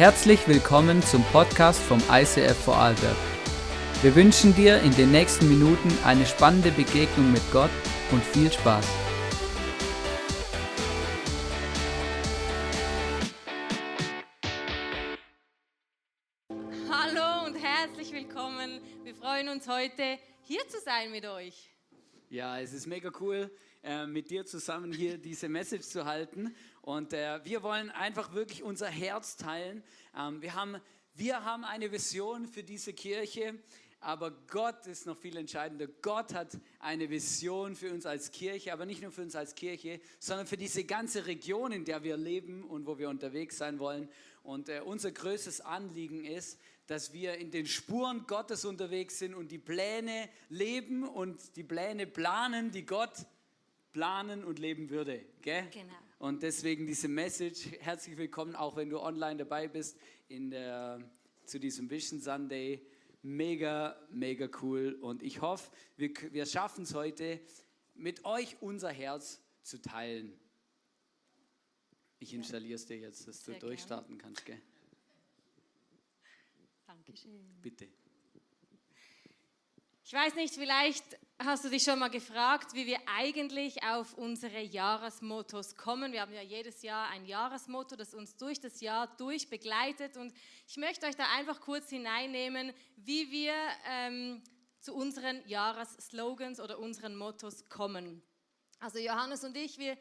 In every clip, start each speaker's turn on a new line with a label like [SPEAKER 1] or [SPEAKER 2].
[SPEAKER 1] Herzlich willkommen zum Podcast vom ICF Vorarlberg. Wir wünschen dir in den nächsten Minuten eine spannende Begegnung mit Gott und viel Spaß.
[SPEAKER 2] Hallo und herzlich willkommen. Wir freuen uns heute hier zu sein mit euch.
[SPEAKER 1] Ja, es ist mega cool, äh, mit dir zusammen hier diese Message zu halten. Und äh, wir wollen einfach wirklich unser Herz teilen. Ähm, wir, haben, wir haben eine Vision für diese Kirche, aber Gott ist noch viel entscheidender. Gott hat eine Vision für uns als Kirche, aber nicht nur für uns als Kirche, sondern für diese ganze Region, in der wir leben und wo wir unterwegs sein wollen. Und äh, unser größtes Anliegen ist, dass wir in den Spuren Gottes unterwegs sind und die Pläne leben und die Pläne planen, die Gott planen und leben würde. Gell?
[SPEAKER 2] Genau.
[SPEAKER 1] Und deswegen diese Message, herzlich willkommen, auch wenn du online dabei bist, in der, zu diesem Vision Sunday. Mega, mega cool. Und ich hoffe, wir, wir schaffen es heute, mit euch unser Herz zu teilen. Ich installiere es dir jetzt, dass du
[SPEAKER 2] Sehr
[SPEAKER 1] durchstarten kannst. Gell?
[SPEAKER 2] Dankeschön.
[SPEAKER 1] Bitte.
[SPEAKER 2] Ich weiß nicht, vielleicht hast du dich schon mal gefragt, wie wir eigentlich auf unsere Jahresmottos kommen. Wir haben ja jedes Jahr ein Jahresmotto, das uns durch das Jahr durch begleitet. Und ich möchte euch da einfach kurz hineinnehmen, wie wir ähm, zu unseren Jahresslogans oder unseren Mottos kommen. Also Johannes und ich, wir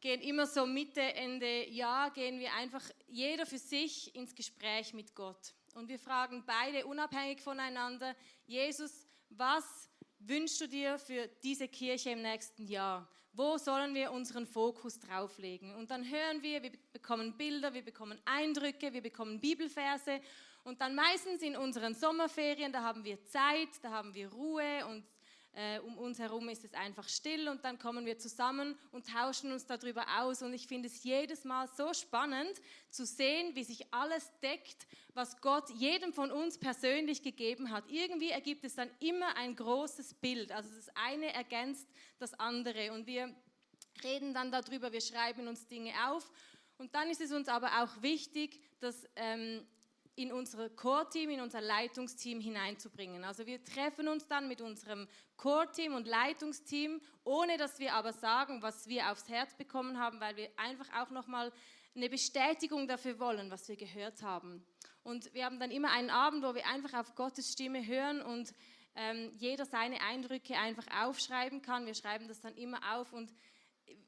[SPEAKER 2] gehen immer so Mitte, Ende Jahr, gehen wir einfach jeder für sich ins Gespräch mit Gott. Und wir fragen beide unabhängig voneinander, Jesus, was wünschst du dir für diese Kirche im nächsten Jahr? Wo sollen wir unseren Fokus drauflegen? Und dann hören wir, wir bekommen Bilder, wir bekommen Eindrücke, wir bekommen Bibelverse. Und dann meistens in unseren Sommerferien, da haben wir Zeit, da haben wir Ruhe und äh, um uns herum ist es einfach still und dann kommen wir zusammen und tauschen uns darüber aus. Und ich finde es jedes Mal so spannend zu sehen, wie sich alles deckt, was Gott jedem von uns persönlich gegeben hat. Irgendwie ergibt es dann immer ein großes Bild. Also das eine ergänzt das andere und wir reden dann darüber, wir schreiben uns Dinge auf. Und dann ist es uns aber auch wichtig, dass ähm, in unser Core-Team, in unser Leitungsteam hineinzubringen. Also wir treffen uns dann mit unserem Core-Team und Leitungsteam, ohne dass wir aber sagen, was wir aufs Herz bekommen haben, weil wir einfach auch nochmal eine Bestätigung dafür wollen, was wir gehört haben. Und wir haben dann immer einen Abend, wo wir einfach auf Gottes Stimme hören und ähm, jeder seine Eindrücke einfach aufschreiben kann. Wir schreiben das dann immer auf und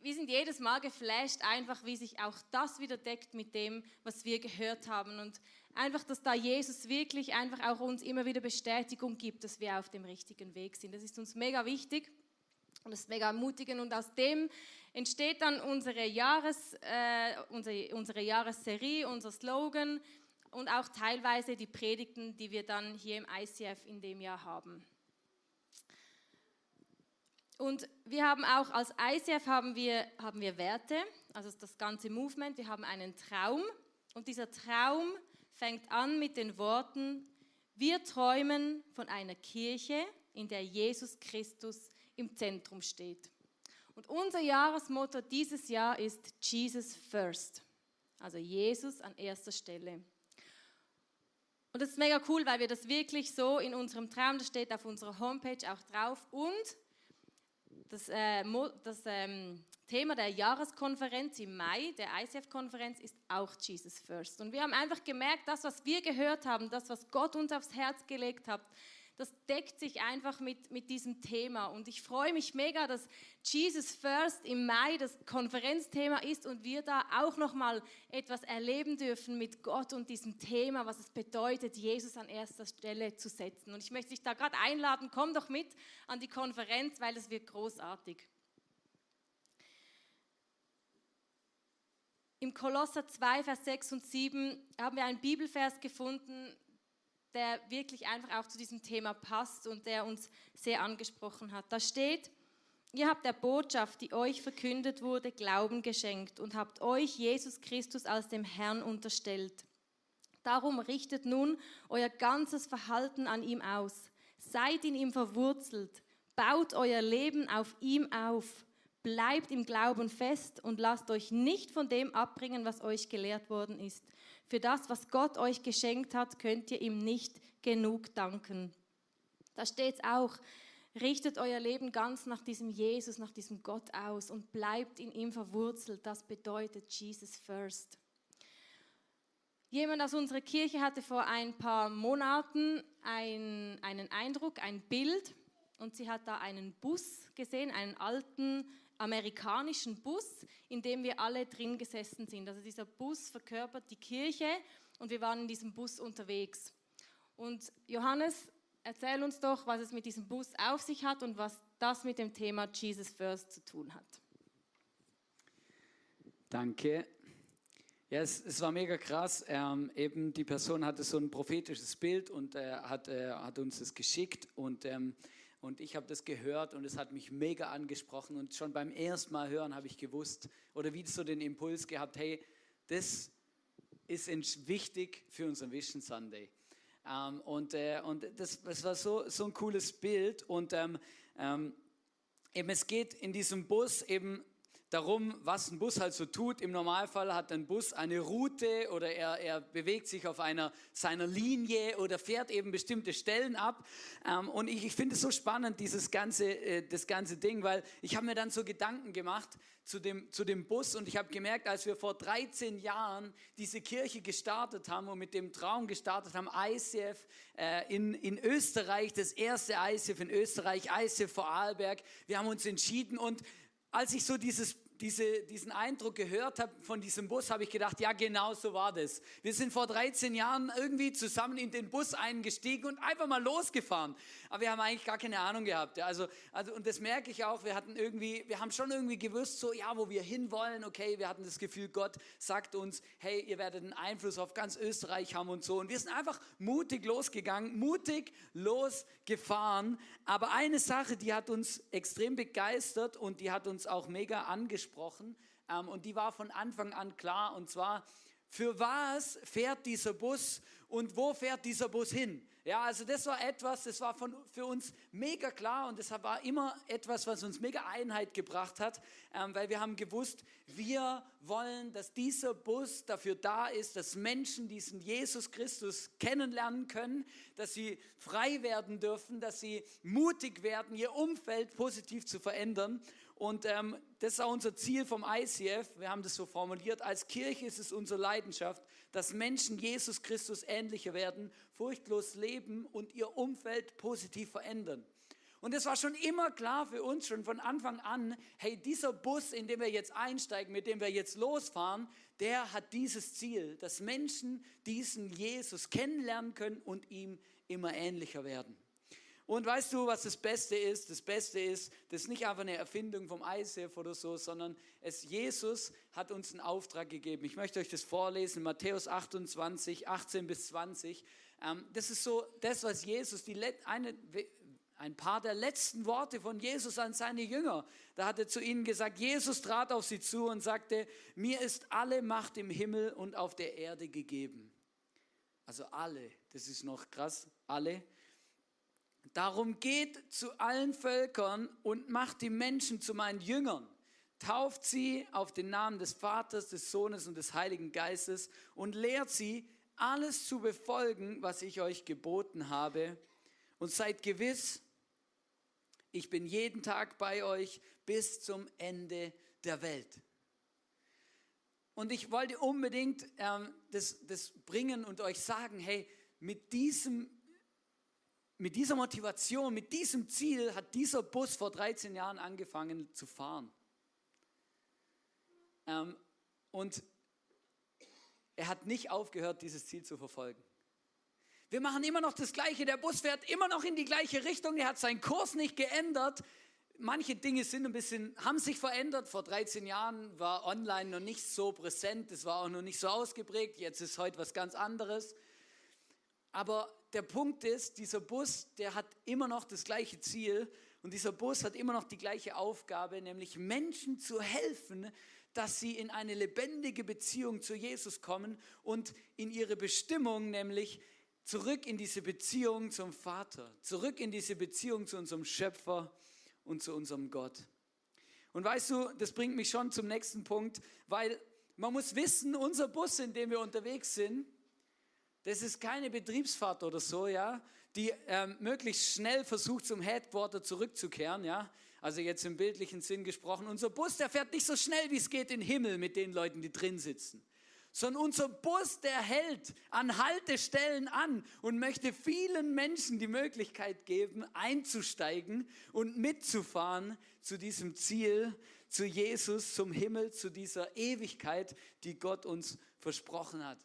[SPEAKER 2] wir sind jedes Mal geflasht, einfach wie sich auch das wieder deckt mit dem, was wir gehört haben. Und einfach, dass da Jesus wirklich einfach auch uns immer wieder Bestätigung gibt, dass wir auf dem richtigen Weg sind. Das ist uns mega wichtig und das ist mega ermutigend. Und aus dem entsteht dann unsere, Jahres, äh, unsere, unsere Jahresserie, unser Slogan und auch teilweise die Predigten, die wir dann hier im ICF in dem Jahr haben. Und wir haben auch als ICF haben wir, haben wir Werte, also das ganze Movement. Wir haben einen Traum und dieser Traum fängt an mit den Worten, wir träumen von einer Kirche, in der Jesus Christus im Zentrum steht. Und unser Jahresmotto dieses Jahr ist Jesus First, also Jesus an erster Stelle. Und das ist mega cool, weil wir das wirklich so in unserem Traum, das steht auf unserer Homepage auch drauf und das, äh, das ähm, Thema der Jahreskonferenz im Mai, der ICF-Konferenz, ist auch Jesus First. Und wir haben einfach gemerkt, das, was wir gehört haben, das, was Gott uns aufs Herz gelegt hat, das deckt sich einfach mit, mit diesem Thema. Und ich freue mich mega, dass Jesus First im Mai das Konferenzthema ist und wir da auch nochmal etwas erleben dürfen mit Gott und diesem Thema, was es bedeutet, Jesus an erster Stelle zu setzen. Und ich möchte dich da gerade einladen, komm doch mit an die Konferenz, weil es wird großartig. Im Kolosser 2, Vers 6 und 7 haben wir einen Bibelvers gefunden, der wirklich einfach auch zu diesem Thema passt und der uns sehr angesprochen hat. Da steht, ihr habt der Botschaft, die euch verkündet wurde, Glauben geschenkt und habt euch Jesus Christus als dem Herrn unterstellt. Darum richtet nun euer ganzes Verhalten an ihm aus. Seid in ihm verwurzelt. Baut euer Leben auf ihm auf. Bleibt im Glauben fest und lasst euch nicht von dem abbringen, was euch gelehrt worden ist. Für das, was Gott euch geschenkt hat, könnt ihr ihm nicht genug danken. Da steht es auch, richtet euer Leben ganz nach diesem Jesus, nach diesem Gott aus und bleibt in ihm verwurzelt. Das bedeutet Jesus first. Jemand aus unserer Kirche hatte vor ein paar Monaten ein, einen Eindruck, ein Bild und sie hat da einen Bus gesehen, einen alten amerikanischen Bus, in dem wir alle drin gesessen sind. Also dieser Bus verkörpert die Kirche und wir waren in diesem Bus unterwegs. Und Johannes, erzähl uns doch, was es mit diesem Bus auf sich hat und was das mit dem Thema Jesus First zu tun hat.
[SPEAKER 1] Danke. Ja, es, es war mega krass. Ähm, eben die Person hatte so ein prophetisches Bild und äh, hat, äh, hat uns das geschickt und, ähm, und ich habe das gehört und es hat mich mega angesprochen und schon beim ersten Mal hören habe ich gewusst oder wie so den Impuls gehabt, hey, das ist wichtig für unseren Vision Sunday. Ähm, und äh, und das, das war so, so ein cooles Bild und ähm, ähm, eben es geht in diesem Bus eben darum, was ein Bus halt so tut. Im Normalfall hat ein Bus eine Route oder er, er bewegt sich auf einer seiner Linie oder fährt eben bestimmte Stellen ab. Ähm, und ich, ich finde es so spannend, dieses ganze, äh, das ganze Ding, weil ich habe mir dann so Gedanken gemacht zu dem, zu dem Bus und ich habe gemerkt, als wir vor 13 Jahren diese Kirche gestartet haben und mit dem Traum gestartet haben, ICF äh, in, in Österreich, das erste ICF in Österreich, ICF vor Arlberg, wir haben uns entschieden und als ich so dieses diese, diesen Eindruck gehört habe von diesem Bus, habe ich gedacht, ja, genau so war das. Wir sind vor 13 Jahren irgendwie zusammen in den Bus eingestiegen und einfach mal losgefahren. Aber wir haben eigentlich gar keine Ahnung gehabt. Ja. Also, also, und das merke ich auch, wir hatten irgendwie, wir haben schon irgendwie gewusst, so, ja, wo wir hinwollen, okay, wir hatten das Gefühl, Gott sagt uns, hey, ihr werdet einen Einfluss auf ganz Österreich haben und so. Und wir sind einfach mutig losgegangen, mutig losgefahren. Aber eine Sache, die hat uns extrem begeistert und die hat uns auch mega angesprochen angesprochen ähm, und die war von Anfang an klar und zwar, für was fährt dieser Bus und wo fährt dieser Bus hin? Ja, also das war etwas, das war von, für uns mega klar und das war immer etwas, was uns mega Einheit gebracht hat, ähm, weil wir haben gewusst, wir wollen, dass dieser Bus dafür da ist, dass Menschen diesen Jesus Christus kennenlernen können, dass sie frei werden dürfen, dass sie mutig werden, ihr Umfeld positiv zu verändern. Und ähm, das ist auch unser Ziel vom ICF. Wir haben das so formuliert. Als Kirche ist es unsere Leidenschaft, dass Menschen Jesus Christus ähnlicher werden, furchtlos leben und ihr Umfeld positiv verändern. Und es war schon immer klar für uns, schon von Anfang an, hey, dieser Bus, in dem wir jetzt einsteigen, mit dem wir jetzt losfahren, der hat dieses Ziel, dass Menschen diesen Jesus kennenlernen können und ihm immer ähnlicher werden. Und weißt du, was das Beste ist? Das Beste ist, das ist nicht einfach eine Erfindung vom ICF oder so, sondern es, Jesus hat uns einen Auftrag gegeben. Ich möchte euch das vorlesen, Matthäus 28, 18 bis 20. Ähm, das ist so das, was Jesus, die, eine, ein paar der letzten Worte von Jesus an seine Jünger. Da hat er zu ihnen gesagt, Jesus trat auf sie zu und sagte, mir ist alle Macht im Himmel und auf der Erde gegeben. Also alle, das ist noch krass, alle. Darum geht zu allen Völkern und macht die Menschen zu meinen Jüngern. Tauft sie auf den Namen des Vaters, des Sohnes und des Heiligen Geistes und lehrt sie, alles zu befolgen, was ich euch geboten habe. Und seid gewiss, ich bin jeden Tag bei euch bis zum Ende der Welt. Und ich wollte unbedingt ähm, das, das bringen und euch sagen, hey, mit diesem mit dieser Motivation, mit diesem Ziel hat dieser Bus vor 13 Jahren angefangen zu fahren. Ähm, und er hat nicht aufgehört, dieses Ziel zu verfolgen. Wir machen immer noch das Gleiche. Der Bus fährt immer noch in die gleiche Richtung. Er hat seinen Kurs nicht geändert. Manche Dinge sind ein bisschen, haben sich verändert. Vor 13 Jahren war online noch nicht so präsent. Es war auch noch nicht so ausgeprägt. Jetzt ist heute was ganz anderes. Aber der Punkt ist, dieser Bus, der hat immer noch das gleiche Ziel und dieser Bus hat immer noch die gleiche Aufgabe, nämlich Menschen zu helfen, dass sie in eine lebendige Beziehung zu Jesus kommen und in ihre Bestimmung, nämlich zurück in diese Beziehung zum Vater, zurück in diese Beziehung zu unserem Schöpfer und zu unserem Gott. Und weißt du, das bringt mich schon zum nächsten Punkt, weil man muss wissen, unser Bus, in dem wir unterwegs sind, das ist keine Betriebsfahrt oder so, ja, die ähm, möglichst schnell versucht, zum Headquarter zurückzukehren, ja. Also jetzt im bildlichen Sinn gesprochen. Unser Bus, der fährt nicht so schnell, wie es geht, in den Himmel mit den Leuten, die drin sitzen. Sondern unser Bus, der hält an Haltestellen an und möchte vielen Menschen die Möglichkeit geben, einzusteigen und mitzufahren zu diesem Ziel, zu Jesus, zum Himmel, zu dieser Ewigkeit, die Gott uns versprochen hat.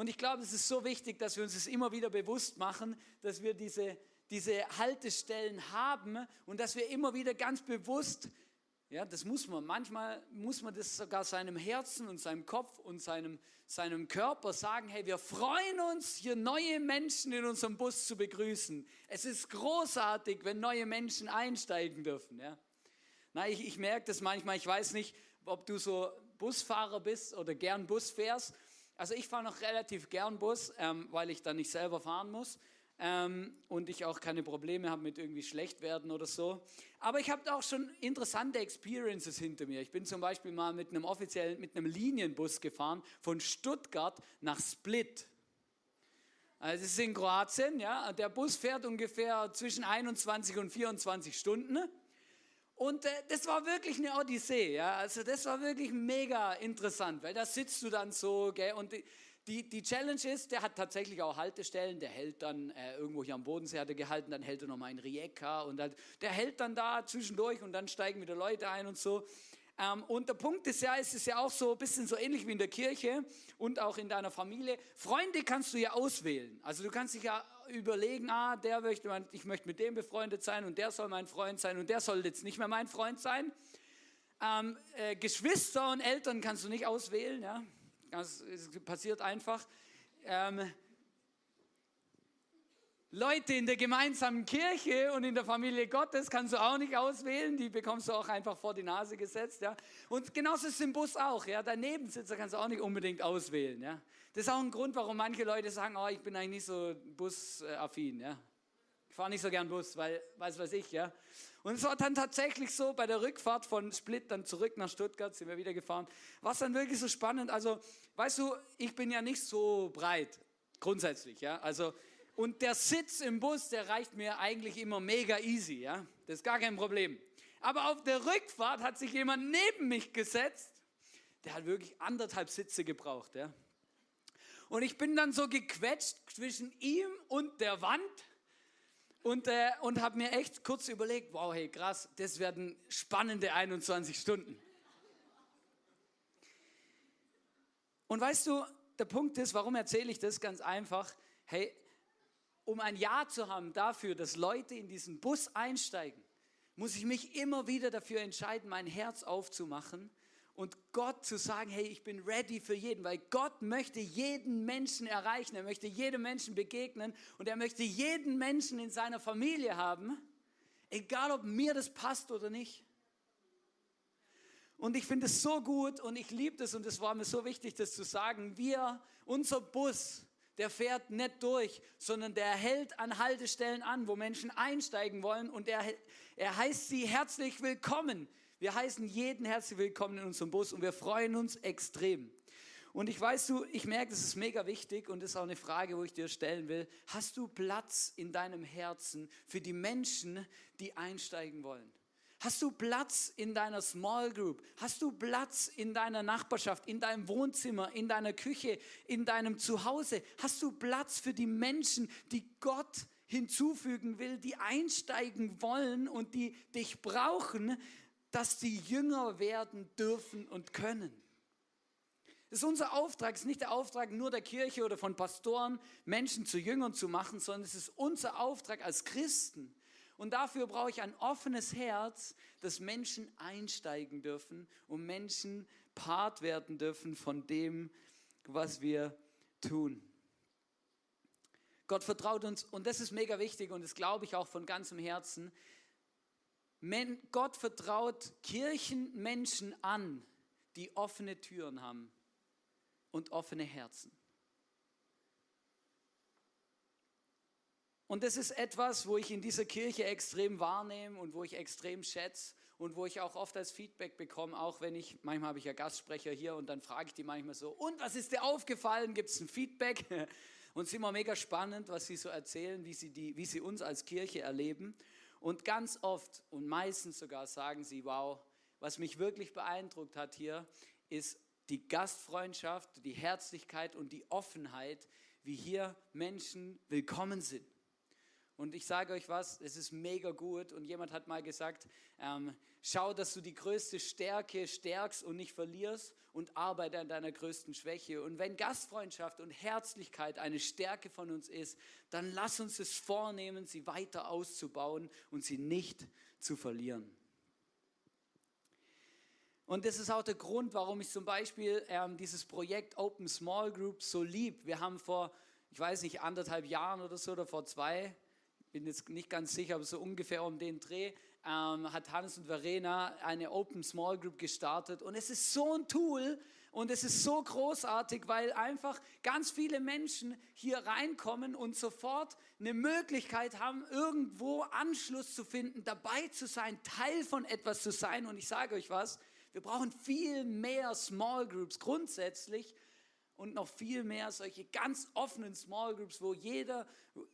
[SPEAKER 1] Und ich glaube, es ist so wichtig, dass wir uns das immer wieder bewusst machen, dass wir diese, diese Haltestellen haben und dass wir immer wieder ganz bewusst, ja, das muss man, manchmal muss man das sogar seinem Herzen und seinem Kopf und seinem, seinem Körper sagen, hey, wir freuen uns, hier neue Menschen in unserem Bus zu begrüßen. Es ist großartig, wenn neue Menschen einsteigen dürfen. Ja. Na, ich, ich merke das manchmal, ich weiß nicht, ob du so Busfahrer bist oder gern Bus fährst. Also ich fahre noch relativ gern Bus, ähm, weil ich dann nicht selber fahren muss ähm, und ich auch keine Probleme habe mit irgendwie schlecht werden oder so. Aber ich habe auch schon interessante Experiences hinter mir. Ich bin zum Beispiel mal mit einem offiziellen, mit einem Linienbus gefahren von Stuttgart nach Split. Also es ist in Kroatien, ja. Der Bus fährt ungefähr zwischen 21 und 24 Stunden. Und äh, das war wirklich eine Odyssee, ja. Also das war wirklich mega interessant, weil da sitzt du dann so, gell, und die, die, Challenge ist, der hat tatsächlich auch Haltestellen, der hält dann äh, irgendwo hier am Bodensee hat er gehalten, dann hält er nochmal in Rijeka und dann, der hält dann da zwischendurch und dann steigen wieder Leute ein und so. Ähm, und der Punkt ist ja, es ist ja auch so ein bisschen so ähnlich wie in der Kirche und auch in deiner Familie. Freunde kannst du ja auswählen. Also du kannst dich ja überlegen, ah, der möchte, ich möchte mit dem befreundet sein und der soll mein Freund sein und der soll jetzt nicht mehr mein Freund sein. Ähm, äh, Geschwister und Eltern kannst du nicht auswählen, ja. Das passiert einfach. Ähm, Leute in der gemeinsamen Kirche und in der Familie Gottes kannst du auch nicht auswählen, die bekommst du auch einfach vor die Nase gesetzt. Ja? Und genauso ist es im Bus auch. Ja? Dein Nebensitzer kannst du auch nicht unbedingt auswählen. Ja? Das ist auch ein Grund, warum manche Leute sagen, oh, ich bin eigentlich nicht so busaffin. Ja? Ich fahre nicht so gern Bus, weil, weiß was ich, ja. Und es war dann tatsächlich so, bei der Rückfahrt von Split dann zurück nach Stuttgart, sind wir wieder gefahren, war es dann wirklich so spannend. Also, weißt du, ich bin ja nicht so breit, grundsätzlich, ja. Also, und der Sitz im Bus, der reicht mir eigentlich immer mega easy, ja. Das ist gar kein Problem. Aber auf der Rückfahrt hat sich jemand neben mich gesetzt, der hat wirklich anderthalb Sitze gebraucht, ja. Und ich bin dann so gequetscht zwischen ihm und der Wand und, äh, und habe mir echt kurz überlegt, wow, hey, krass, das werden spannende 21 Stunden. Und weißt du, der Punkt ist, warum erzähle ich das ganz einfach? Hey, um ein Ja zu haben dafür, dass Leute in diesen Bus einsteigen, muss ich mich immer wieder dafür entscheiden, mein Herz aufzumachen und Gott zu sagen, hey, ich bin ready für jeden, weil Gott möchte jeden Menschen erreichen, er möchte jedem Menschen begegnen und er möchte jeden Menschen in seiner Familie haben, egal ob mir das passt oder nicht. Und ich finde es so gut und ich liebe das und es war mir so wichtig, das zu sagen. Wir, unser Bus, der fährt nicht durch, sondern der hält an Haltestellen an, wo Menschen einsteigen wollen und er, er heißt sie herzlich willkommen. Wir heißen jeden herzlich willkommen in unserem Bus und wir freuen uns extrem. Und ich weiß du, ich merke, das ist mega wichtig und das ist auch eine Frage, wo ich dir stellen will. Hast du Platz in deinem Herzen für die Menschen, die einsteigen wollen? Hast du Platz in deiner Small Group? Hast du Platz in deiner Nachbarschaft, in deinem Wohnzimmer, in deiner Küche, in deinem Zuhause? Hast du Platz für die Menschen, die Gott hinzufügen will, die einsteigen wollen und die dich brauchen, dass sie Jünger werden dürfen und können? Das ist unser Auftrag. Es ist nicht der Auftrag nur der Kirche oder von Pastoren, Menschen zu Jüngern zu machen, sondern es ist unser Auftrag als Christen, und dafür brauche ich ein offenes Herz, dass Menschen einsteigen dürfen und Menschen Part werden dürfen von dem, was wir tun. Gott vertraut uns, und das ist mega wichtig und das glaube ich auch von ganzem Herzen. Gott vertraut Kirchenmenschen an, die offene Türen haben und offene Herzen. Und das ist etwas, wo ich in dieser Kirche extrem wahrnehme und wo ich extrem schätze und wo ich auch oft als Feedback bekomme, auch wenn ich, manchmal habe ich ja Gastsprecher hier und dann frage ich die manchmal so, und was ist dir aufgefallen? Gibt es ein Feedback? Und es ist immer mega spannend, was sie so erzählen, wie sie, die, wie sie uns als Kirche erleben. Und ganz oft und meistens sogar sagen sie, wow, was mich wirklich beeindruckt hat hier, ist die Gastfreundschaft, die Herzlichkeit und die Offenheit, wie hier Menschen willkommen sind. Und ich sage euch was, es ist mega gut. Und jemand hat mal gesagt, ähm, schau, dass du die größte Stärke stärkst und nicht verlierst und arbeite an deiner größten Schwäche. Und wenn Gastfreundschaft und Herzlichkeit eine Stärke von uns ist, dann lass uns es vornehmen, sie weiter auszubauen und sie nicht zu verlieren. Und das ist auch der Grund, warum ich zum Beispiel ähm, dieses Projekt Open Small Group so lieb. Wir haben vor, ich weiß nicht, anderthalb Jahren oder so, oder vor zwei, bin jetzt nicht ganz sicher, aber so ungefähr um den Dreh, ähm, hat Hannes und Verena eine Open Small Group gestartet. Und es ist so ein Tool und es ist so großartig, weil einfach ganz viele Menschen hier reinkommen und sofort eine Möglichkeit haben, irgendwo Anschluss zu finden, dabei zu sein, Teil von etwas zu sein. Und ich sage euch was, wir brauchen viel mehr Small Groups grundsätzlich und noch viel mehr solche ganz offenen Small Groups, wo jeder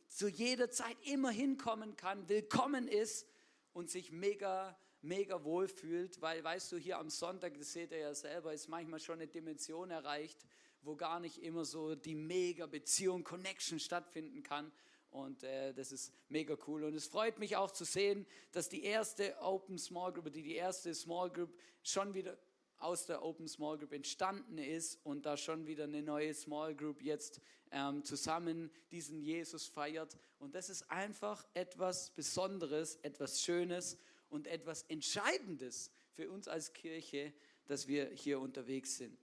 [SPEAKER 1] zu jeder Zeit immer hinkommen kann, willkommen ist und sich mega, mega wohl fühlt, weil, weißt du, hier am Sonntag, das seht ihr ja selber, ist manchmal schon eine Dimension erreicht, wo gar nicht immer so die mega Beziehung, Connection stattfinden kann. Und äh, das ist mega cool. Und es freut mich auch zu sehen, dass die erste Open Small Group, die die erste Small Group schon wieder aus der Open Small Group entstanden ist und da schon wieder eine neue Small Group jetzt ähm, zusammen diesen Jesus feiert. Und das ist einfach etwas Besonderes, etwas Schönes und etwas Entscheidendes für uns als Kirche, dass wir hier unterwegs sind.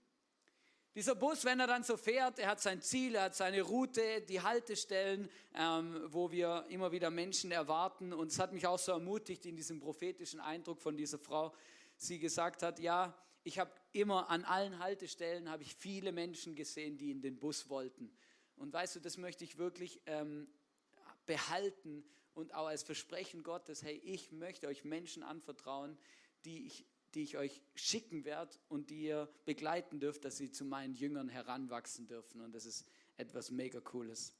[SPEAKER 1] Dieser Bus, wenn er dann so fährt, er hat sein Ziel, er hat seine Route, die Haltestellen, ähm, wo wir immer wieder Menschen erwarten. Und es hat mich auch so ermutigt in diesem prophetischen Eindruck von dieser Frau. Sie gesagt hat, ja, ich habe immer an allen Haltestellen habe ich viele Menschen gesehen, die in den Bus wollten. Und weißt du, das möchte ich wirklich ähm, behalten und auch als Versprechen Gottes, hey, ich möchte euch Menschen anvertrauen, die ich, die ich euch schicken werde und die ihr begleiten dürft, dass sie zu meinen Jüngern heranwachsen dürfen. Und das ist etwas mega Cooles.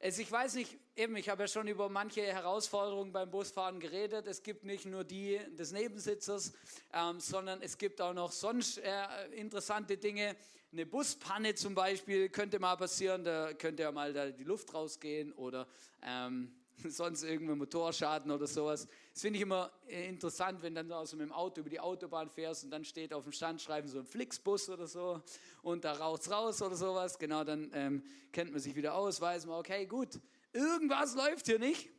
[SPEAKER 1] Also ich weiß nicht, eben, ich habe ja schon über manche Herausforderungen beim Busfahren geredet. Es gibt nicht nur die des Nebensitzers, ähm, sondern es gibt auch noch sonst äh, interessante Dinge. Eine Buspanne zum Beispiel könnte mal passieren, da könnte ja mal da die Luft rausgehen oder ähm, sonst irgendein Motorschaden oder sowas. Das finde ich immer äh, interessant, wenn dann also mit dem Auto über die Autobahn fährst und dann steht auf dem Standschreiben so ein Flixbus oder so und da raucht's raus oder sowas. Genau, dann ähm, kennt man sich wieder aus, weiß man, okay, gut, irgendwas läuft hier nicht.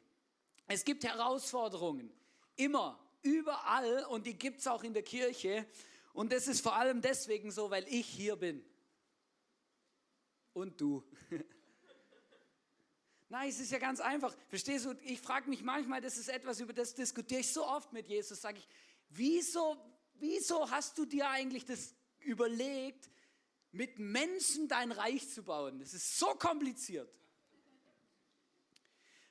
[SPEAKER 1] Es gibt Herausforderungen, immer, überall und die gibt es auch in der Kirche. Und das ist vor allem deswegen so, weil ich hier bin. Und du. Nein, es ist ja ganz einfach. Verstehst du? Ich frage mich manchmal, das ist etwas, über das diskutiere ich so oft mit Jesus. Sage ich, wieso, wieso hast du dir eigentlich das überlegt, mit Menschen dein Reich zu bauen? Das ist so kompliziert.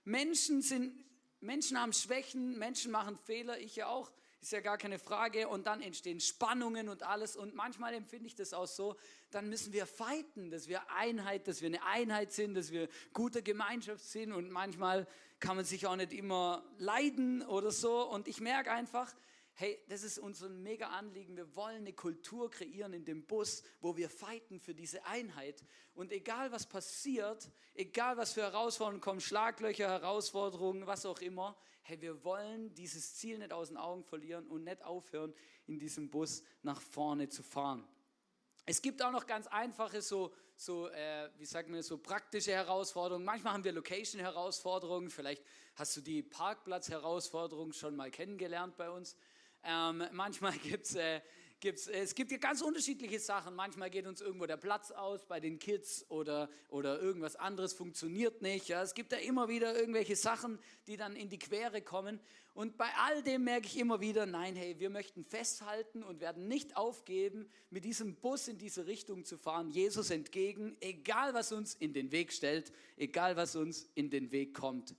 [SPEAKER 1] Menschen sind, Menschen haben Schwächen, Menschen machen Fehler, ich ja auch ist ja gar keine Frage. Und dann entstehen Spannungen und alles. Und manchmal empfinde ich das auch so, dann müssen wir fighten, dass wir Einheit, dass wir eine Einheit sind, dass wir guter Gemeinschaft sind. Und manchmal kann man sich auch nicht immer leiden oder so. Und ich merke einfach, hey, das ist unser mega Anliegen. Wir wollen eine Kultur kreieren in dem Bus, wo wir fighten für diese Einheit. Und egal was passiert, egal was für Herausforderungen kommen, Schlaglöcher, Herausforderungen, was auch immer, hey, wir wollen dieses Ziel nicht aus den Augen verlieren und nicht aufhören, in diesem Bus nach vorne zu fahren. Es gibt auch noch ganz einfache, so, so äh, wie sagt man, so praktische Herausforderungen. Manchmal haben wir Location-Herausforderungen. Vielleicht hast du die Parkplatz-Herausforderung schon mal kennengelernt bei uns. Ähm, manchmal gibt es äh, gibt's, es gibt ja ganz unterschiedliche Sachen. Manchmal geht uns irgendwo der Platz aus bei den Kids oder, oder irgendwas anderes funktioniert nicht. Ja. Es gibt ja immer wieder irgendwelche Sachen, die dann in die Quere kommen. Und bei all dem merke ich immer wieder, nein, hey, wir möchten festhalten und werden nicht aufgeben, mit diesem Bus in diese Richtung zu fahren, Jesus entgegen, egal was uns in den Weg stellt, egal was uns in den Weg kommt.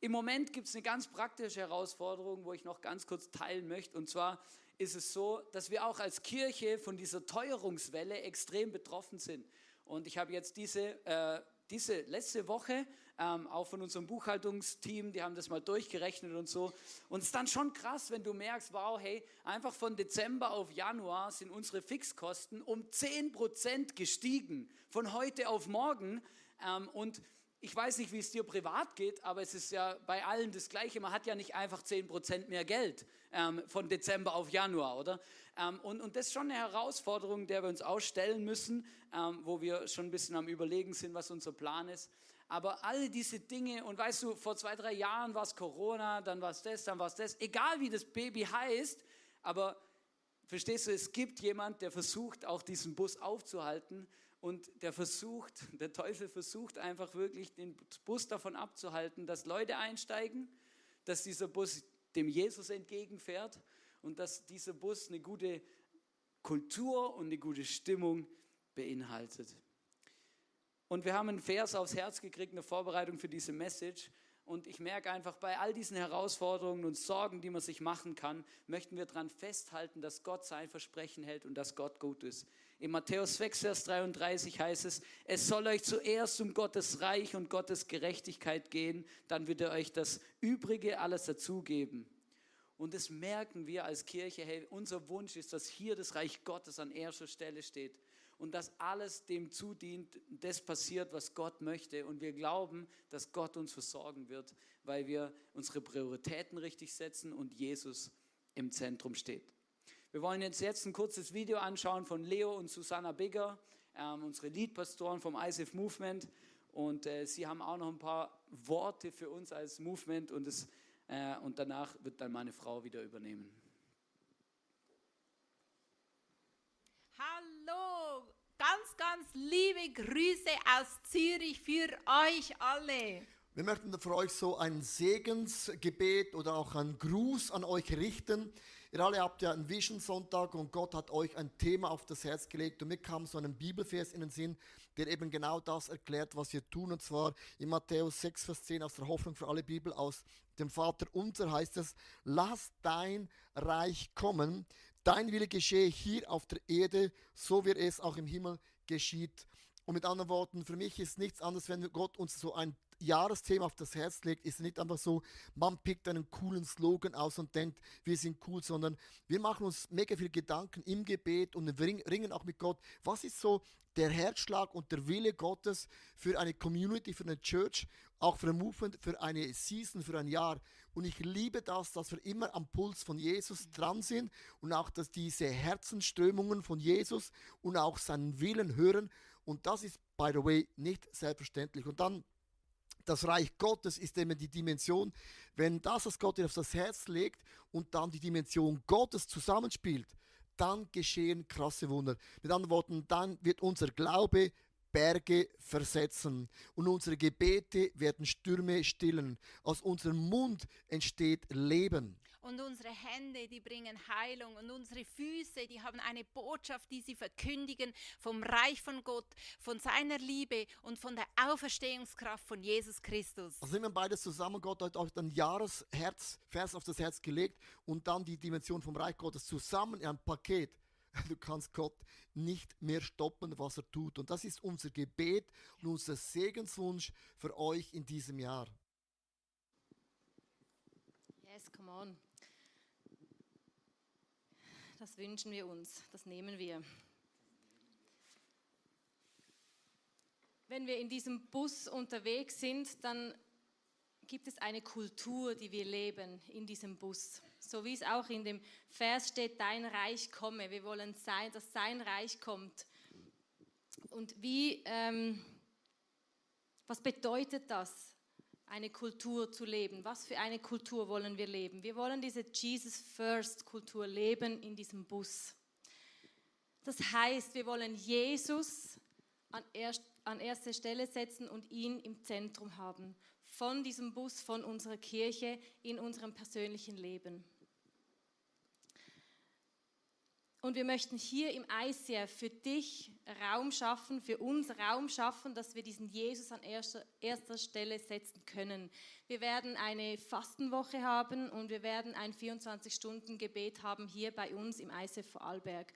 [SPEAKER 1] Im Moment gibt es eine ganz praktische Herausforderung, wo ich noch ganz kurz teilen möchte. Und zwar ist es so, dass wir auch als Kirche von dieser Teuerungswelle extrem betroffen sind. Und ich habe jetzt diese, äh, diese letzte Woche ähm, auch von unserem Buchhaltungsteam, die haben das mal durchgerechnet und so. Und es ist dann schon krass, wenn du merkst, wow, hey, einfach von Dezember auf Januar sind unsere Fixkosten um 10% gestiegen, von heute auf morgen. Ähm, und ich weiß nicht, wie es dir privat geht, aber es ist ja bei allen das Gleiche. Man hat ja nicht einfach 10% mehr Geld ähm, von Dezember auf Januar, oder? Ähm, und, und das ist schon eine Herausforderung, der wir uns ausstellen müssen, ähm, wo wir schon ein bisschen am Überlegen sind, was unser Plan ist. Aber alle diese Dinge, und weißt du, vor zwei, drei Jahren war es Corona, dann war es das, dann war es das, egal wie das Baby heißt, aber verstehst du, es gibt jemand, der versucht, auch diesen Bus aufzuhalten und der versucht, der Teufel versucht einfach wirklich den Bus davon abzuhalten, dass Leute einsteigen, dass dieser Bus dem Jesus entgegenfährt und dass dieser Bus eine gute Kultur und eine gute Stimmung beinhaltet. Und wir haben einen Vers aufs Herz gekriegt, eine Vorbereitung für diese Message. Und ich merke einfach, bei all diesen Herausforderungen und Sorgen, die man sich machen kann, möchten wir daran festhalten, dass Gott sein Versprechen hält und dass Gott gut ist. In Matthäus 6, Vers 33 heißt es, es soll euch zuerst um Gottes Reich und Gottes Gerechtigkeit gehen, dann wird er euch das Übrige alles dazugeben. Und das merken wir als Kirche, hey, unser Wunsch ist, dass hier das Reich Gottes an erster Stelle steht und dass alles dem zudient, das passiert, was Gott möchte. Und wir glauben, dass Gott uns versorgen wird, weil wir unsere Prioritäten richtig setzen und Jesus im Zentrum steht. Wir wollen jetzt, jetzt ein kurzes Video anschauen von Leo und Susanna Bigger, ähm, unsere Leadpastoren vom ISF Movement. Und äh, sie haben auch noch ein paar Worte für uns als Movement und, das, äh, und danach wird dann meine Frau wieder übernehmen.
[SPEAKER 3] Hallo, ganz, ganz liebe Grüße aus Zürich für euch alle.
[SPEAKER 4] Wir möchten für euch so ein Segensgebet oder auch einen Gruß an euch richten. Ihr alle habt ja einen Vision Sonntag und Gott hat euch ein Thema auf das Herz gelegt und mir kam so ein Bibelvers in den Sinn, der eben genau das erklärt, was wir tun und zwar in Matthäus 6, Vers 10 aus der Hoffnung für alle Bibel aus dem Vater unser heißt es, lass dein Reich kommen, Dein Wille geschehe hier auf der Erde, so wie es auch im Himmel geschieht. Und mit anderen Worten, für mich ist nichts anderes, wenn Gott uns so ein Jahresthema auf das Herz legt, ist nicht einfach so, man pickt einen coolen Slogan aus und denkt, wir sind cool, sondern wir machen uns mega viel Gedanken im Gebet und ringen auch mit Gott. Was ist so der Herzschlag und der Wille Gottes für eine Community, für eine Church, auch für ein Movement, für eine Season, für ein Jahr? Und ich liebe das, dass wir immer am Puls von Jesus dran sind und auch, dass diese Herzensströmungen von Jesus und auch seinen Willen hören. Und das ist, by the way, nicht selbstverständlich. Und dann das Reich Gottes ist eben die Dimension, wenn das, was Gott dir auf das Herz legt und dann die Dimension Gottes zusammenspielt, dann geschehen krasse Wunder. Mit anderen Worten, dann wird unser Glaube Berge versetzen und unsere Gebete werden Stürme stillen. Aus unserem Mund entsteht Leben.
[SPEAKER 3] Und unsere Hände, die bringen Heilung und unsere Füße, die haben eine Botschaft, die sie verkündigen vom Reich von Gott, von seiner Liebe und von der Auferstehungskraft von Jesus Christus.
[SPEAKER 4] Also nehmen wir beides zusammen. Gott hat euch dann Jahresherzvers auf das Herz gelegt und dann die Dimension vom Reich Gottes zusammen in ein Paket. Du kannst Gott nicht mehr stoppen, was er tut. Und das ist unser Gebet und unser Segenswunsch für euch in diesem Jahr.
[SPEAKER 2] Yes, come on. Das wünschen wir uns, das nehmen wir. Wenn wir in diesem Bus unterwegs sind, dann gibt es eine Kultur, die wir leben in diesem Bus. So wie es auch in dem Vers steht, dein Reich komme. Wir wollen sein, dass sein Reich kommt. Und wie, ähm, was bedeutet das, eine Kultur zu leben? Was für eine Kultur wollen wir leben? Wir wollen diese Jesus First Kultur leben in diesem Bus. Das heißt, wir wollen Jesus an, erst, an erste Stelle setzen und ihn im Zentrum haben von diesem Bus, von unserer Kirche in unserem persönlichen Leben. Und wir möchten hier im ICF für dich Raum schaffen, für uns Raum schaffen, dass wir diesen Jesus an erster, erster Stelle setzen können. Wir werden eine Fastenwoche haben und wir werden ein 24-Stunden-Gebet haben hier bei uns im ICF Vorarlberg.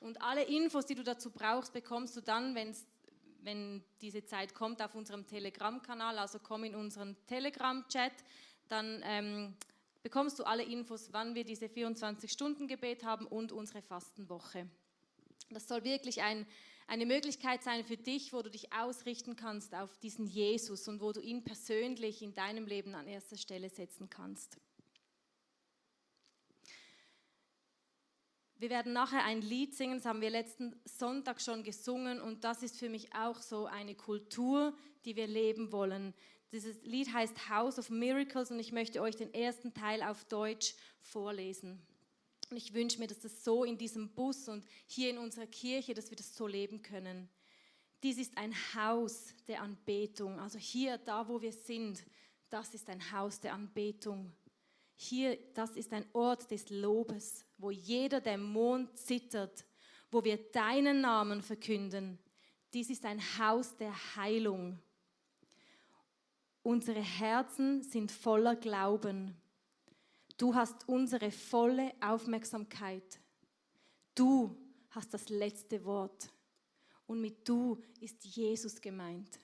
[SPEAKER 2] Und alle Infos, die du dazu brauchst, bekommst du dann, wenn's, wenn diese Zeit kommt, auf unserem Telegram-Kanal. Also komm in unseren Telegram-Chat, dann ähm, bekommst du alle Infos, wann wir diese 24-Stunden-Gebet haben und unsere Fastenwoche. Das soll wirklich ein, eine Möglichkeit sein für dich, wo du dich ausrichten kannst auf diesen Jesus und wo du ihn persönlich in deinem Leben an erster Stelle setzen kannst. Wir werden nachher ein Lied singen, das haben wir letzten Sonntag schon gesungen und das ist für mich auch so eine Kultur, die wir leben wollen. Dieses Lied heißt House of Miracles und ich möchte euch den ersten Teil auf Deutsch vorlesen. Und ich wünsche mir, dass das so in diesem Bus und hier in unserer Kirche, dass wir das so leben können. Dies ist ein Haus der Anbetung. Also hier, da wo wir sind, das ist ein Haus der Anbetung. Hier, das ist ein Ort des Lobes, wo jeder Dämon zittert, wo wir deinen Namen verkünden. Dies ist ein Haus der Heilung. Unsere Herzen sind voller Glauben. Du hast unsere volle Aufmerksamkeit. Du hast das letzte Wort. Und mit du ist Jesus gemeint.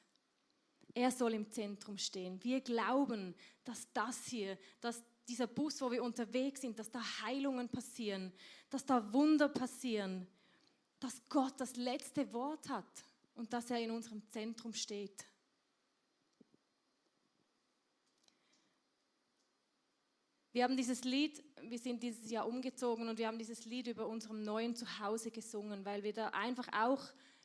[SPEAKER 2] Er soll im Zentrum stehen. Wir glauben, dass das hier, dass dieser Bus, wo wir unterwegs sind, dass da Heilungen passieren, dass da Wunder passieren, dass Gott das letzte Wort hat und dass er in unserem Zentrum steht. Wir haben dieses Lied, wir sind dieses Jahr umgezogen und wir haben dieses Lied über unserem neuen Zuhause gesungen, weil wir da einfach auch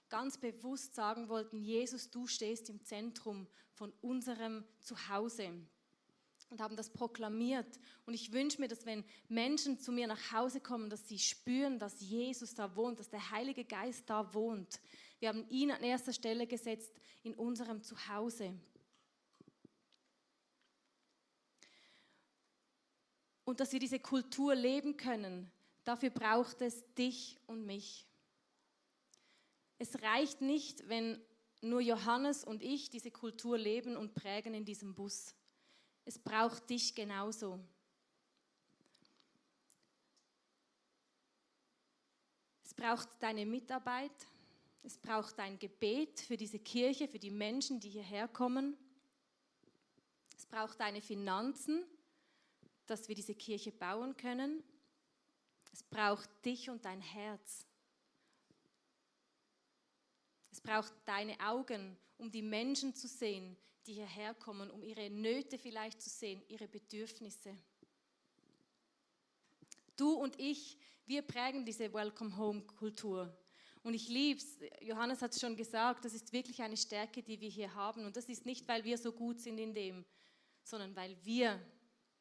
[SPEAKER 2] ganz bewusst sagen wollten, Jesus, du stehst im Zentrum von unserem Zuhause und haben das proklamiert. Und ich wünsche mir, dass wenn Menschen zu mir nach Hause kommen, dass sie spüren, dass Jesus da wohnt, dass der Heilige Geist da wohnt. Wir haben ihn an erster Stelle gesetzt in unserem Zuhause. Und dass wir diese Kultur leben können, dafür braucht es dich und mich. Es reicht nicht, wenn nur Johannes und ich diese Kultur leben und prägen in diesem Bus. Es braucht dich genauso. Es braucht deine Mitarbeit. Es braucht dein Gebet für diese Kirche, für die Menschen, die hierher kommen. Es braucht deine Finanzen dass wir diese Kirche bauen können. Es braucht dich und dein Herz. Es braucht deine Augen, um die Menschen zu sehen, die hierher kommen, um ihre Nöte vielleicht zu sehen, ihre Bedürfnisse. Du und ich, wir prägen diese Welcome Home Kultur. Und ich liebe es, Johannes hat es schon gesagt, das ist wirklich eine Stärke, die wir hier haben. Und das ist nicht, weil wir so gut sind in dem, sondern weil wir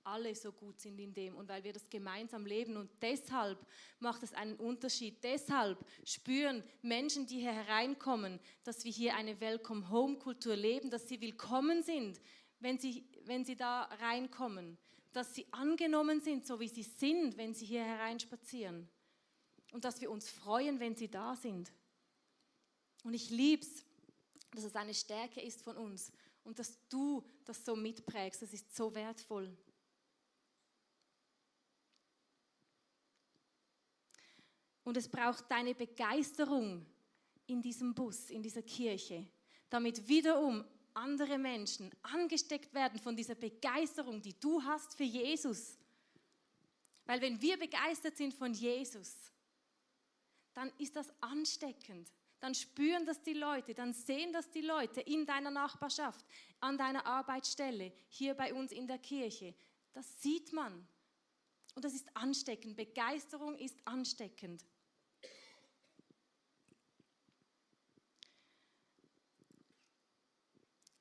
[SPEAKER 2] alle so gut sind in dem und weil wir das gemeinsam leben. Und deshalb macht es einen Unterschied. Deshalb spüren Menschen, die hier hereinkommen, dass wir hier eine Welcome-Home-Kultur leben, dass sie willkommen sind, wenn sie, wenn sie da reinkommen, dass sie angenommen sind, so wie sie sind, wenn sie hier hereinspazieren. Und dass wir uns freuen, wenn sie da sind. Und ich liebe es, dass es eine Stärke ist von uns und dass du das so mitprägst. Das ist so wertvoll. Und es braucht deine Begeisterung in diesem Bus, in dieser Kirche, damit wiederum andere Menschen angesteckt werden von dieser Begeisterung, die du hast für Jesus. Weil wenn wir begeistert sind von Jesus, dann ist das ansteckend. Dann spüren das die Leute, dann sehen das die Leute in deiner Nachbarschaft, an deiner Arbeitsstelle, hier bei uns in der Kirche. Das sieht man. Und das ist ansteckend. Begeisterung ist ansteckend.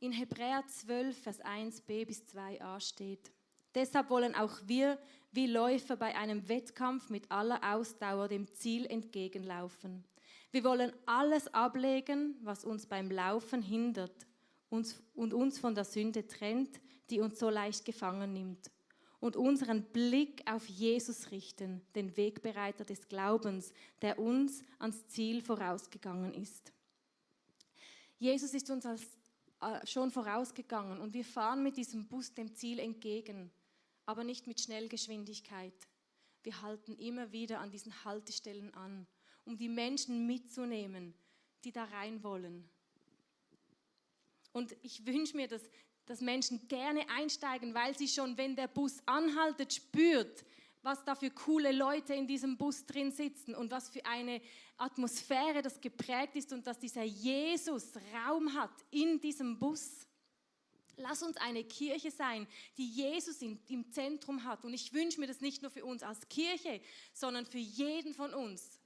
[SPEAKER 2] In Hebräer 12, Vers 1b bis 2a steht, deshalb wollen auch wir wie Läufer bei einem Wettkampf mit aller Ausdauer dem Ziel entgegenlaufen. Wir wollen alles ablegen, was uns beim Laufen hindert und uns von der Sünde trennt, die uns so leicht gefangen nimmt. und unseren Blick auf Jesus richten, den Wegbereiter des Glaubens, der uns ans Ziel vorausgegangen ist. Jesus ist uns als, schon vorausgegangen und wir fahren mit diesem Bus dem Ziel entgegen, aber nicht mit Schnellgeschwindigkeit. Wir halten immer wieder an diesen Haltestellen an, um die Menschen mitzunehmen, die da rein wollen. Und ich wünsche mir, dass dass Menschen gerne einsteigen, weil sie schon, wenn der Bus anhaltet, spürt, was da für coole Leute in diesem Bus drin sitzen und was für eine Atmosphäre das geprägt ist und dass dieser Jesus Raum hat in diesem Bus. Lass uns eine Kirche sein, die Jesus im Zentrum hat. Und ich wünsche mir das nicht nur für uns als Kirche, sondern für jeden von uns.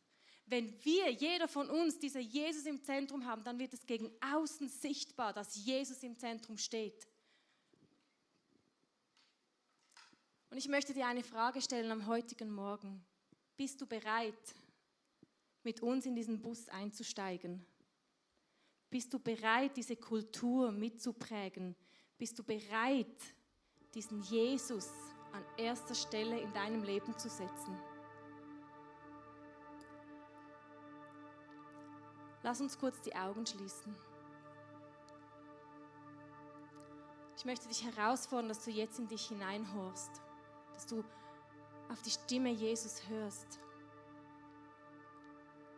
[SPEAKER 2] Wenn wir, jeder von uns, dieser Jesus im Zentrum haben, dann wird es gegen außen sichtbar, dass Jesus im Zentrum steht. Und ich möchte dir eine Frage stellen am heutigen Morgen. Bist du bereit, mit uns in diesen Bus einzusteigen? Bist du bereit, diese Kultur mitzuprägen? Bist du bereit, diesen Jesus an erster Stelle in deinem Leben zu setzen? Lass uns kurz die Augen schließen. Ich möchte dich herausfordern, dass du jetzt in dich hineinhorst, dass du auf die Stimme Jesus hörst.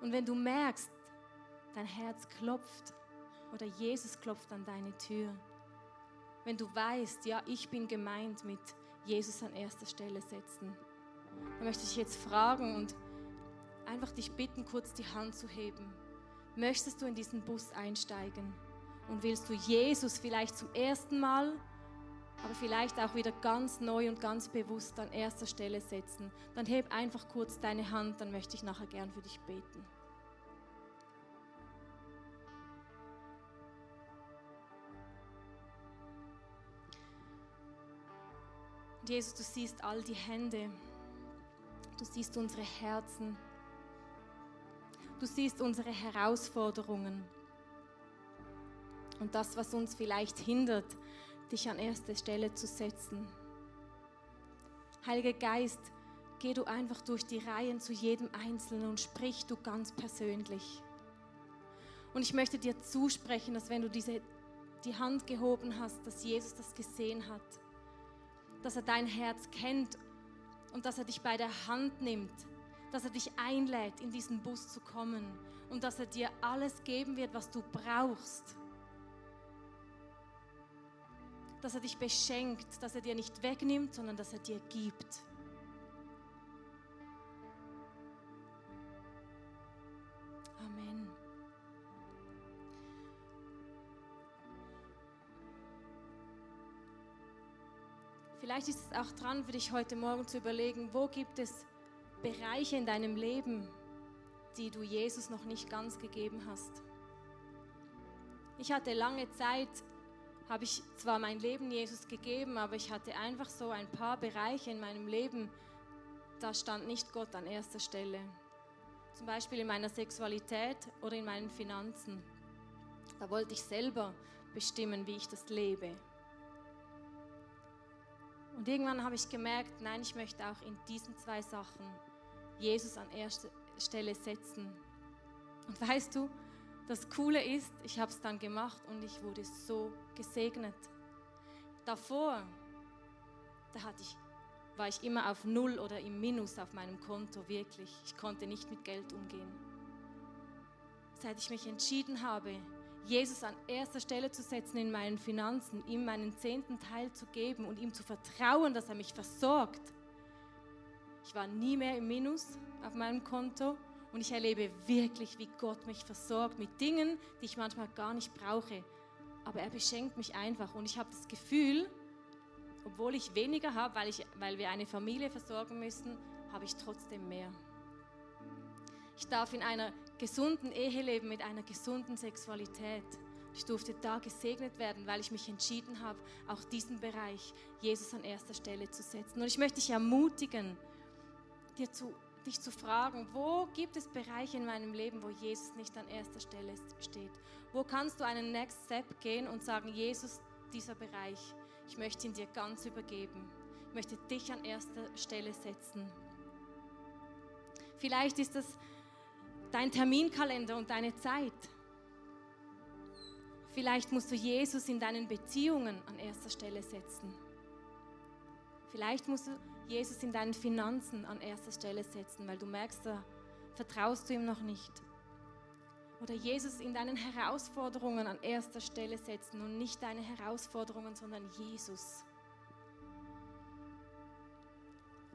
[SPEAKER 2] Und wenn du merkst, dein Herz klopft oder Jesus klopft an deine Tür, wenn du weißt, ja, ich bin gemeint mit Jesus an erster Stelle setzen, dann möchte ich jetzt fragen und einfach dich bitten, kurz die Hand zu heben. Möchtest du in diesen Bus einsteigen? Und willst du Jesus vielleicht zum ersten Mal, aber vielleicht auch wieder ganz neu und ganz bewusst an erster Stelle setzen? Dann heb einfach kurz deine Hand, dann möchte ich nachher gern für dich beten. Jesus, du siehst all die Hände, du siehst unsere Herzen. Du siehst unsere Herausforderungen und das, was uns vielleicht hindert, dich an erste Stelle zu setzen. Heiliger Geist, geh du einfach durch die Reihen zu jedem Einzelnen und sprich du ganz persönlich. Und ich möchte dir zusprechen, dass wenn du diese, die Hand gehoben hast, dass Jesus das gesehen hat, dass er dein Herz kennt und dass er dich bei der Hand nimmt dass er dich einlädt, in diesen Bus zu kommen und dass er dir alles geben wird, was du brauchst. Dass er dich beschenkt, dass er dir nicht wegnimmt, sondern dass er dir gibt. Amen. Vielleicht ist es auch dran für dich heute Morgen zu überlegen, wo gibt es Bereiche in deinem Leben, die du Jesus noch nicht ganz gegeben hast. Ich hatte lange Zeit, habe ich zwar mein Leben Jesus gegeben, aber ich hatte einfach so ein paar Bereiche in meinem Leben, da stand nicht Gott an erster Stelle. Zum Beispiel in meiner Sexualität oder in meinen Finanzen. Da wollte ich selber bestimmen, wie ich das lebe. Und irgendwann habe ich gemerkt, nein, ich möchte auch in diesen zwei Sachen Jesus an erste Stelle setzen. Und weißt du, das Coole ist, ich habe es dann gemacht und ich wurde so gesegnet. Davor, da hatte ich, war ich immer auf Null oder im Minus auf meinem Konto, wirklich. Ich konnte nicht mit Geld umgehen. Seit ich mich entschieden habe, Jesus an erster Stelle zu setzen in meinen Finanzen, ihm meinen zehnten Teil zu geben und ihm zu vertrauen, dass er mich versorgt, ich war nie mehr im Minus auf meinem Konto und ich erlebe wirklich, wie Gott mich versorgt mit Dingen, die ich manchmal gar nicht brauche. Aber er beschenkt mich einfach und ich habe das Gefühl, obwohl ich weniger habe, weil, weil wir eine Familie versorgen müssen, habe ich trotzdem mehr. Ich darf in einer gesunden Ehe leben mit einer gesunden Sexualität. Ich durfte da gesegnet werden, weil ich mich entschieden habe, auch diesen Bereich Jesus an erster Stelle zu setzen. Und ich möchte dich ermutigen, dir zu, dich zu fragen, wo gibt es Bereiche in meinem Leben, wo Jesus nicht an erster Stelle steht? Wo kannst du einen Next Step gehen und sagen, Jesus, dieser Bereich, ich möchte ihn dir ganz übergeben. möchte dich an erster Stelle setzen. Vielleicht ist es dein Terminkalender und deine Zeit. Vielleicht musst du Jesus in deinen Beziehungen an erster Stelle setzen. Vielleicht musst du Jesus in deinen Finanzen an erster Stelle setzen, weil du merkst, da vertraust du ihm noch nicht. Oder Jesus in deinen Herausforderungen an erster Stelle setzen und nicht deine Herausforderungen, sondern Jesus.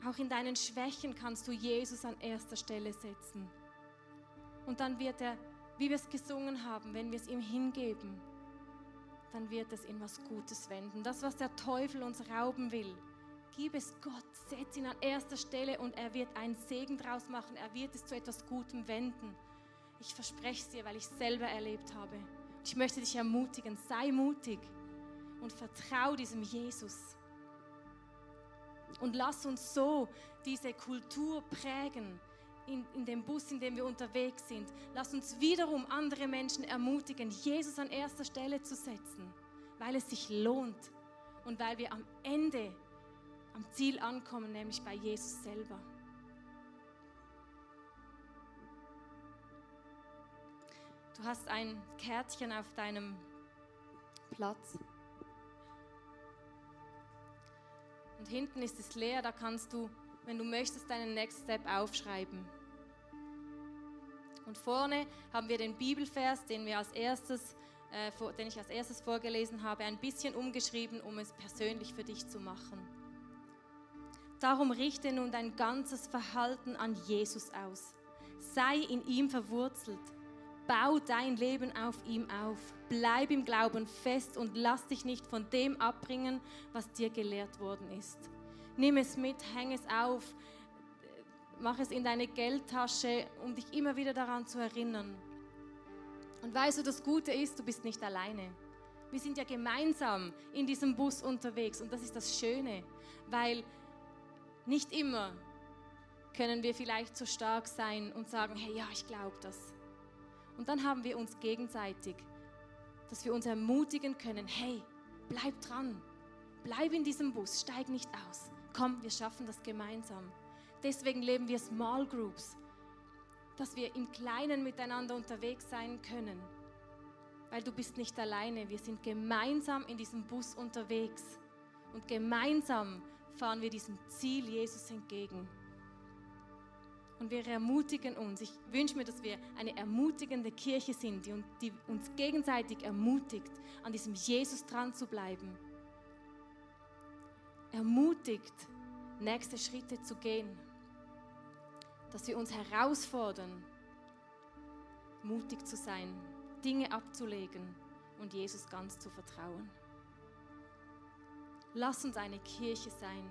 [SPEAKER 2] Auch in deinen Schwächen kannst du Jesus an erster Stelle setzen. Und dann wird er, wie wir es gesungen haben, wenn wir es ihm hingeben, dann wird es in was Gutes wenden. Das, was der Teufel uns rauben will, gib es Gott, setz ihn an erster Stelle und er wird einen Segen draus machen. Er wird es zu etwas Gutem wenden. Ich verspreche es dir, weil ich es selber erlebt habe. Ich möchte dich ermutigen, sei mutig und vertrau diesem Jesus. Und lass uns so diese Kultur prägen in, in dem Bus, in dem wir unterwegs sind. Lass uns wiederum andere Menschen ermutigen, Jesus an erster Stelle zu setzen, weil es sich lohnt und weil wir am Ende am Ziel ankommen, nämlich bei Jesus selber. Du hast ein Kärtchen auf deinem Platz. Und hinten ist es leer, da kannst du, wenn du möchtest, deinen Next Step aufschreiben. Und vorne haben wir den Bibelvers, den, wir als erstes, äh, den ich als erstes vorgelesen habe, ein bisschen umgeschrieben, um es persönlich für dich zu machen. Darum richte nun dein ganzes Verhalten an Jesus aus. Sei in ihm verwurzelt. Bau dein Leben auf ihm auf. Bleib im Glauben fest und lass dich nicht von dem abbringen, was dir gelehrt worden ist. Nimm es mit, häng es auf, mach es in deine Geldtasche, um dich immer wieder daran zu erinnern. Und weißt du, das Gute ist, du bist nicht alleine. Wir sind ja gemeinsam in diesem Bus unterwegs und das ist das Schöne, weil nicht immer können wir vielleicht so stark sein und sagen, hey, ja, ich glaube das. Und dann haben wir uns gegenseitig, dass wir uns ermutigen können, hey, bleib dran, bleib in diesem Bus, steig nicht aus. Komm, wir schaffen das gemeinsam. Deswegen leben wir Small Groups, dass wir im Kleinen miteinander unterwegs sein können. Weil du bist nicht alleine, wir sind gemeinsam in diesem Bus unterwegs. Und gemeinsam fahren wir diesem Ziel Jesus entgegen und wir ermutigen uns. Ich wünsche mir, dass wir eine ermutigende Kirche sind, die, uns gegenseitig ermutigt, an diesem Jesus dran zu bleiben. Ermutigt, nächste Schritte zu gehen. Dass wir uns herausfordern, mutig zu sein, Dinge abzulegen und Jesus ganz zu vertrauen. Lass uns eine Kirche sein,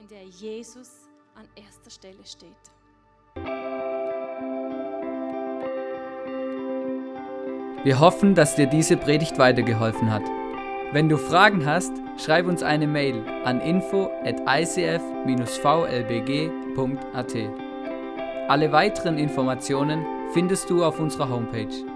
[SPEAKER 2] in der Jesus an erster Stelle steht.
[SPEAKER 1] Wir hoffen, dass dir diese Predigt weitergeholfen hat. Wenn du Fragen hast, schreib uns eine Mail an info at icf-vlbg.at. Alle weiteren Informationen findest du auf unserer Homepage.